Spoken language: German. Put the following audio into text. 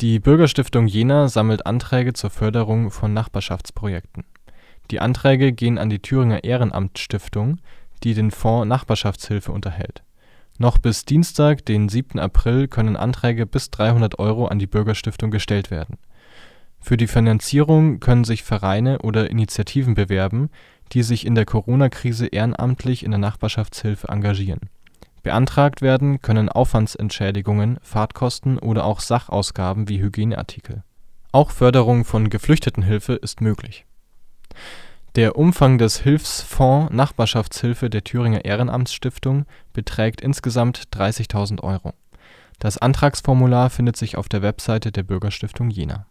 Die Bürgerstiftung Jena sammelt Anträge zur Förderung von Nachbarschaftsprojekten. Die Anträge gehen an die Thüringer Ehrenamt-Stiftung, die den Fonds Nachbarschaftshilfe unterhält. Noch bis Dienstag, den 7. April können Anträge bis 300 Euro an die Bürgerstiftung gestellt werden. Für die Finanzierung können sich Vereine oder Initiativen bewerben, die sich in der Corona-Krise ehrenamtlich in der Nachbarschaftshilfe engagieren. Beantragt werden können Aufwandsentschädigungen, Fahrtkosten oder auch Sachausgaben wie Hygieneartikel. Auch Förderung von Geflüchtetenhilfe ist möglich. Der Umfang des Hilfsfonds Nachbarschaftshilfe der Thüringer Ehrenamtsstiftung beträgt insgesamt 30.000 Euro. Das Antragsformular findet sich auf der Website der Bürgerstiftung Jena